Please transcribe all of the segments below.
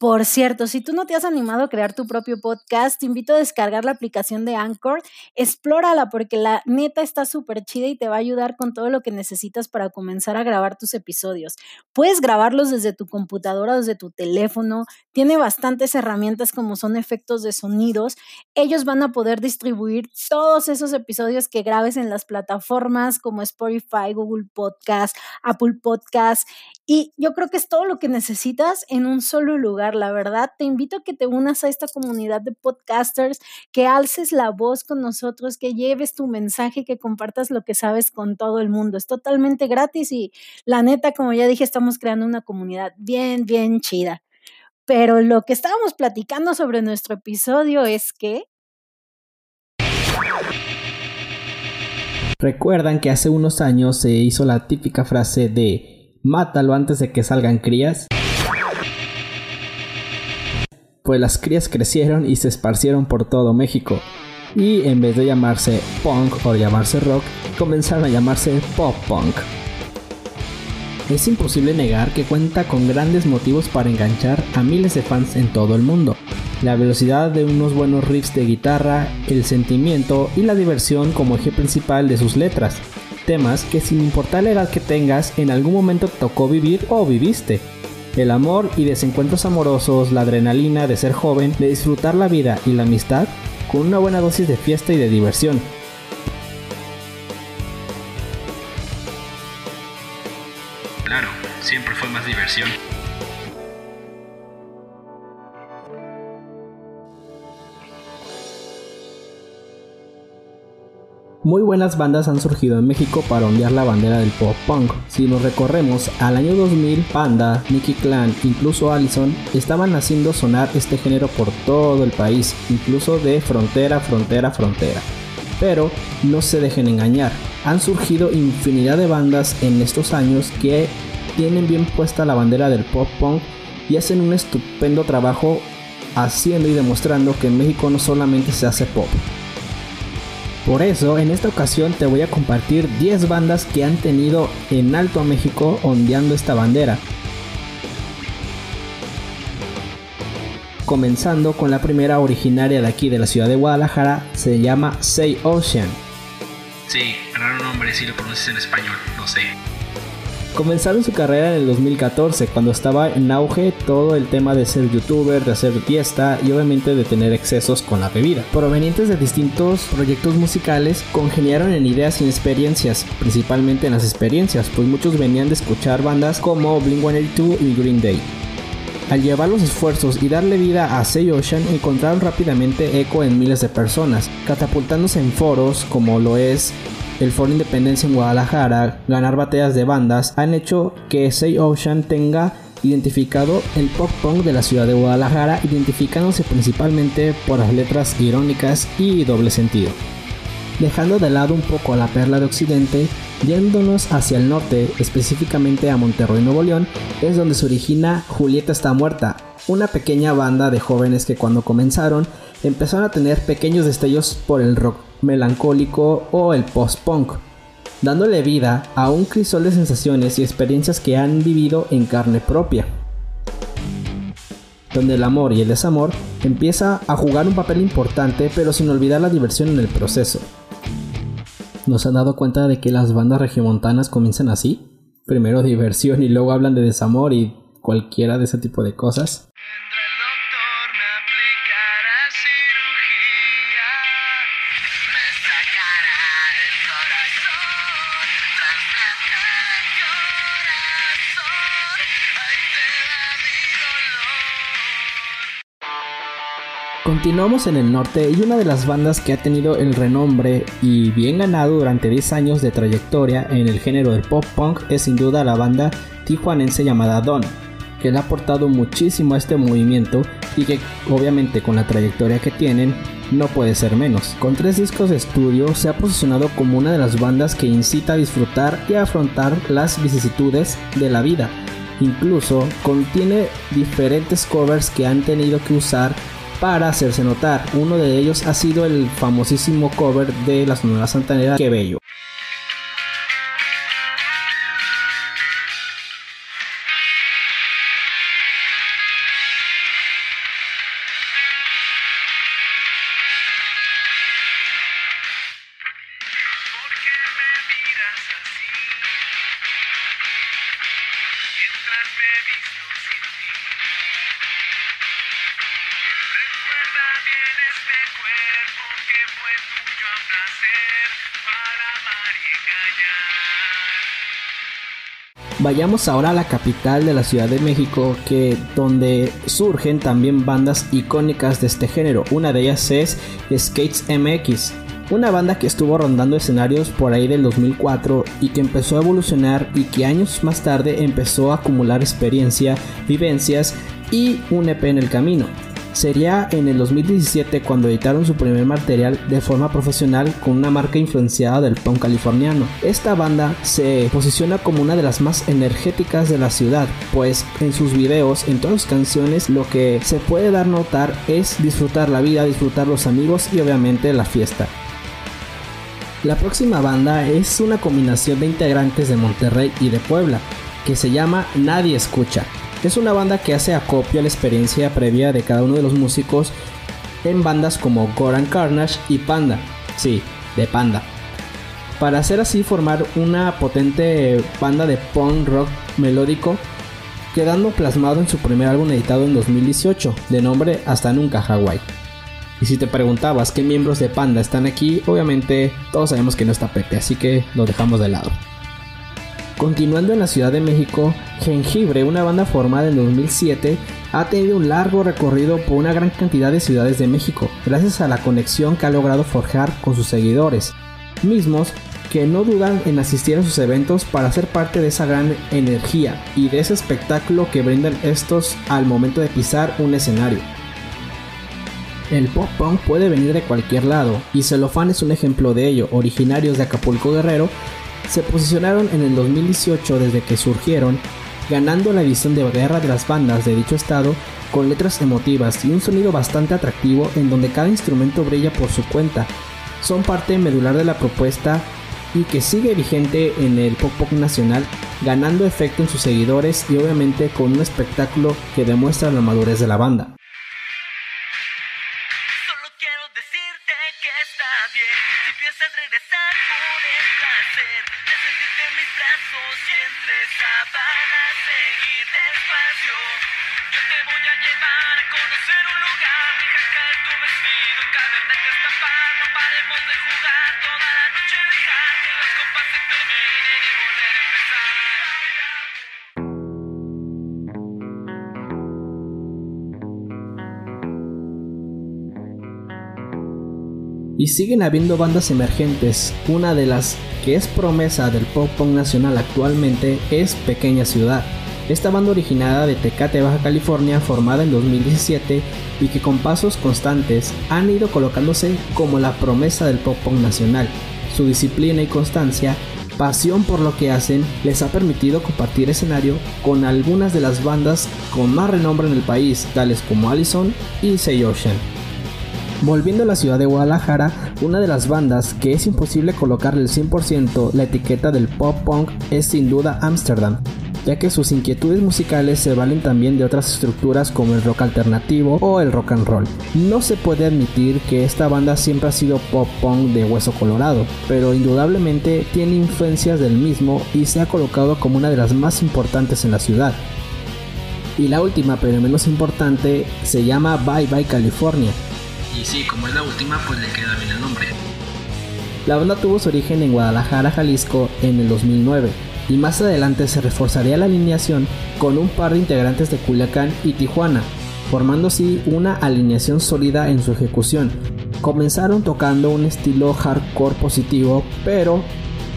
Por cierto, si tú no te has animado a crear tu propio podcast, te invito a descargar la aplicación de Anchor. Explórala porque la neta está súper chida y te va a ayudar con todo lo que necesitas para comenzar a grabar tus episodios. Puedes grabarlos desde tu computadora, desde tu teléfono. Tiene bastantes herramientas como son efectos de sonidos. Ellos van a poder distribuir todos esos episodios que grabes en las plataformas como Spotify, Google Podcast, Apple Podcast. Y yo creo que es todo lo que necesitas en un solo lugar la verdad. Te invito a que te unas a esta comunidad de podcasters, que alces la voz con nosotros, que lleves tu mensaje, que compartas lo que sabes con todo el mundo. Es totalmente gratis y la neta, como ya dije, estamos creando una comunidad bien, bien chida. Pero lo que estábamos platicando sobre nuestro episodio es que... ¿Recuerdan que hace unos años se hizo la típica frase de mátalo antes de que salgan crías? pues las crías crecieron y se esparcieron por todo México. Y en vez de llamarse punk o llamarse rock, comenzaron a llamarse pop punk. Es imposible negar que cuenta con grandes motivos para enganchar a miles de fans en todo el mundo. La velocidad de unos buenos riffs de guitarra, el sentimiento y la diversión como eje principal de sus letras. Temas que sin importar la edad que tengas, en algún momento tocó vivir o viviste el amor y desencuentros amorosos, la adrenalina de ser joven, de disfrutar la vida y la amistad con una buena dosis de fiesta y de diversión. Claro, siempre fue más diversión. Muy buenas bandas han surgido en México para ondear la bandera del pop punk. Si nos recorremos al año 2000, Panda, Nicky Clan, incluso Allison estaban haciendo sonar este género por todo el país, incluso de frontera frontera frontera. Pero no se dejen engañar, han surgido infinidad de bandas en estos años que tienen bien puesta la bandera del pop punk y hacen un estupendo trabajo haciendo y demostrando que en México no solamente se hace pop, por eso, en esta ocasión te voy a compartir 10 bandas que han tenido en alto México ondeando esta bandera. Comenzando con la primera originaria de aquí de la ciudad de Guadalajara, se llama Say Ocean. Sí, raro nombre si lo pronuncias en español, no sé. Comenzaron su carrera en el 2014, cuando estaba en auge todo el tema de ser youtuber, de hacer fiesta y obviamente de tener excesos con la bebida. Provenientes de distintos proyectos musicales, congeniaron en ideas y experiencias, principalmente en las experiencias, pues muchos venían de escuchar bandas como Blink-182 y Green Day. Al llevar los esfuerzos y darle vida a Say Ocean, encontraron rápidamente eco en miles de personas, catapultándose en foros como lo es el Foro Independencia en Guadalajara, ganar batallas de bandas, han hecho que Say Ocean tenga identificado el pop punk de la ciudad de Guadalajara, identificándose principalmente por las letras irónicas y doble sentido. Dejando de lado un poco la perla de Occidente, yéndonos hacia el norte, específicamente a Monterrey, Nuevo León, es donde se origina Julieta está muerta, una pequeña banda de jóvenes que cuando comenzaron empezaron a tener pequeños destellos por el rock melancólico o el post-punk, dándole vida a un crisol de sensaciones y experiencias que han vivido en carne propia, donde el amor y el desamor empieza a jugar un papel importante pero sin olvidar la diversión en el proceso. ¿Nos han dado cuenta de que las bandas regiomontanas comienzan así? Primero diversión y luego hablan de desamor y cualquiera de ese tipo de cosas. Continuamos en el norte y una de las bandas que ha tenido el renombre y bien ganado durante 10 años de trayectoria en el género del pop punk es sin duda la banda tijuanense llamada Don, que le ha aportado muchísimo a este movimiento y que obviamente con la trayectoria que tienen no puede ser menos. Con tres discos de estudio se ha posicionado como una de las bandas que incita a disfrutar y a afrontar las vicisitudes de la vida. Incluso contiene diferentes covers que han tenido que usar para hacerse notar. Uno de ellos ha sido el famosísimo cover de la Sonora Santanera, Que Bello. Vayamos ahora a la capital de la Ciudad de México, que donde surgen también bandas icónicas de este género. Una de ellas es Skates MX, una banda que estuvo rondando escenarios por ahí del 2004 y que empezó a evolucionar y que años más tarde empezó a acumular experiencia, vivencias y un EP en el camino. Sería en el 2017 cuando editaron su primer material de forma profesional con una marca influenciada del punk californiano. Esta banda se posiciona como una de las más energéticas de la ciudad, pues en sus videos, en todas sus canciones, lo que se puede dar notar es disfrutar la vida, disfrutar los amigos y obviamente la fiesta. La próxima banda es una combinación de integrantes de Monterrey y de Puebla, que se llama Nadie Escucha. Es una banda que hace acopio a la experiencia previa de cada uno de los músicos en bandas como Goran Carnage y Panda. Sí, de Panda. Para hacer así formar una potente banda de punk rock melódico, quedando plasmado en su primer álbum editado en 2018, de nombre Hasta Nunca Hawaii. Y si te preguntabas qué miembros de Panda están aquí, obviamente todos sabemos que no está Pepe, así que lo dejamos de lado. Continuando en la Ciudad de México, Jengibre, una banda formada en 2007, ha tenido un largo recorrido por una gran cantidad de ciudades de México, gracias a la conexión que ha logrado forjar con sus seguidores, mismos que no dudan en asistir a sus eventos para ser parte de esa gran energía y de ese espectáculo que brindan estos al momento de pisar un escenario. El pop punk puede venir de cualquier lado, y Celofán es un ejemplo de ello, originarios de Acapulco Guerrero, se posicionaron en el 2018 desde que surgieron, ganando la edición de guerra de las bandas de dicho estado con letras emotivas y un sonido bastante atractivo en donde cada instrumento brilla por su cuenta. Son parte medular de la propuesta y que sigue vigente en el pop pop nacional, ganando efecto en sus seguidores y obviamente con un espectáculo que demuestra la madurez de la banda. Y siguen habiendo bandas emergentes. Una de las que es promesa del pop punk nacional actualmente es Pequeña Ciudad. Esta banda originada de Tecate, Baja California, formada en 2017 y que con pasos constantes han ido colocándose como la promesa del pop punk nacional. Su disciplina y constancia, pasión por lo que hacen, les ha permitido compartir escenario con algunas de las bandas con más renombre en el país, tales como Allison y Say Ocean. Volviendo a la ciudad de Guadalajara, una de las bandas que es imposible colocarle el 100% la etiqueta del pop punk es sin duda Amsterdam, ya que sus inquietudes musicales se valen también de otras estructuras como el rock alternativo o el rock and roll. No se puede admitir que esta banda siempre ha sido pop punk de hueso colorado, pero indudablemente tiene influencias del mismo y se ha colocado como una de las más importantes en la ciudad. Y la última, pero menos importante, se llama Bye Bye California, y sí, como es la última, pues le queda bien el nombre. La banda tuvo su origen en Guadalajara, Jalisco, en el 2009, y más adelante se reforzaría la alineación con un par de integrantes de Culiacán y Tijuana. formando así una alineación sólida en su ejecución. Comenzaron tocando un estilo hardcore positivo, pero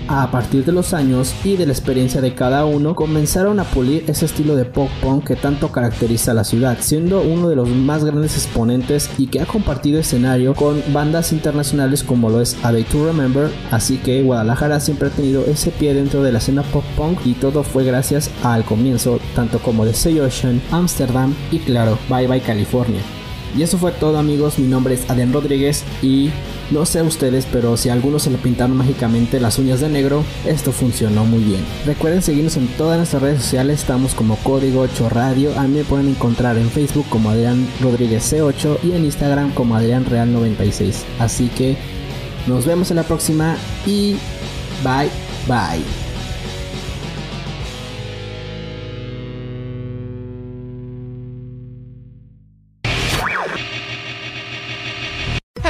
a partir de los años y de la experiencia de cada uno, comenzaron a pulir ese estilo de pop punk que tanto caracteriza a la ciudad, siendo uno de los más grandes exponentes y que ha compartido escenario con bandas internacionales como lo es A Day to Remember, así que Guadalajara siempre ha tenido ese pie dentro de la escena pop punk y todo fue gracias al comienzo tanto como de Say Ocean, Amsterdam y claro, Bye Bye California. Y eso fue todo amigos, mi nombre es Adrián Rodríguez y no sé ustedes, pero si a algunos se le pintaron mágicamente las uñas de negro, esto funcionó muy bien. Recuerden seguirnos en todas nuestras redes sociales, estamos como Código 8 Radio, a mí me pueden encontrar en Facebook como Adrián Rodríguez C8 y en Instagram como Adrián Real 96. Así que nos vemos en la próxima y bye bye.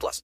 plus.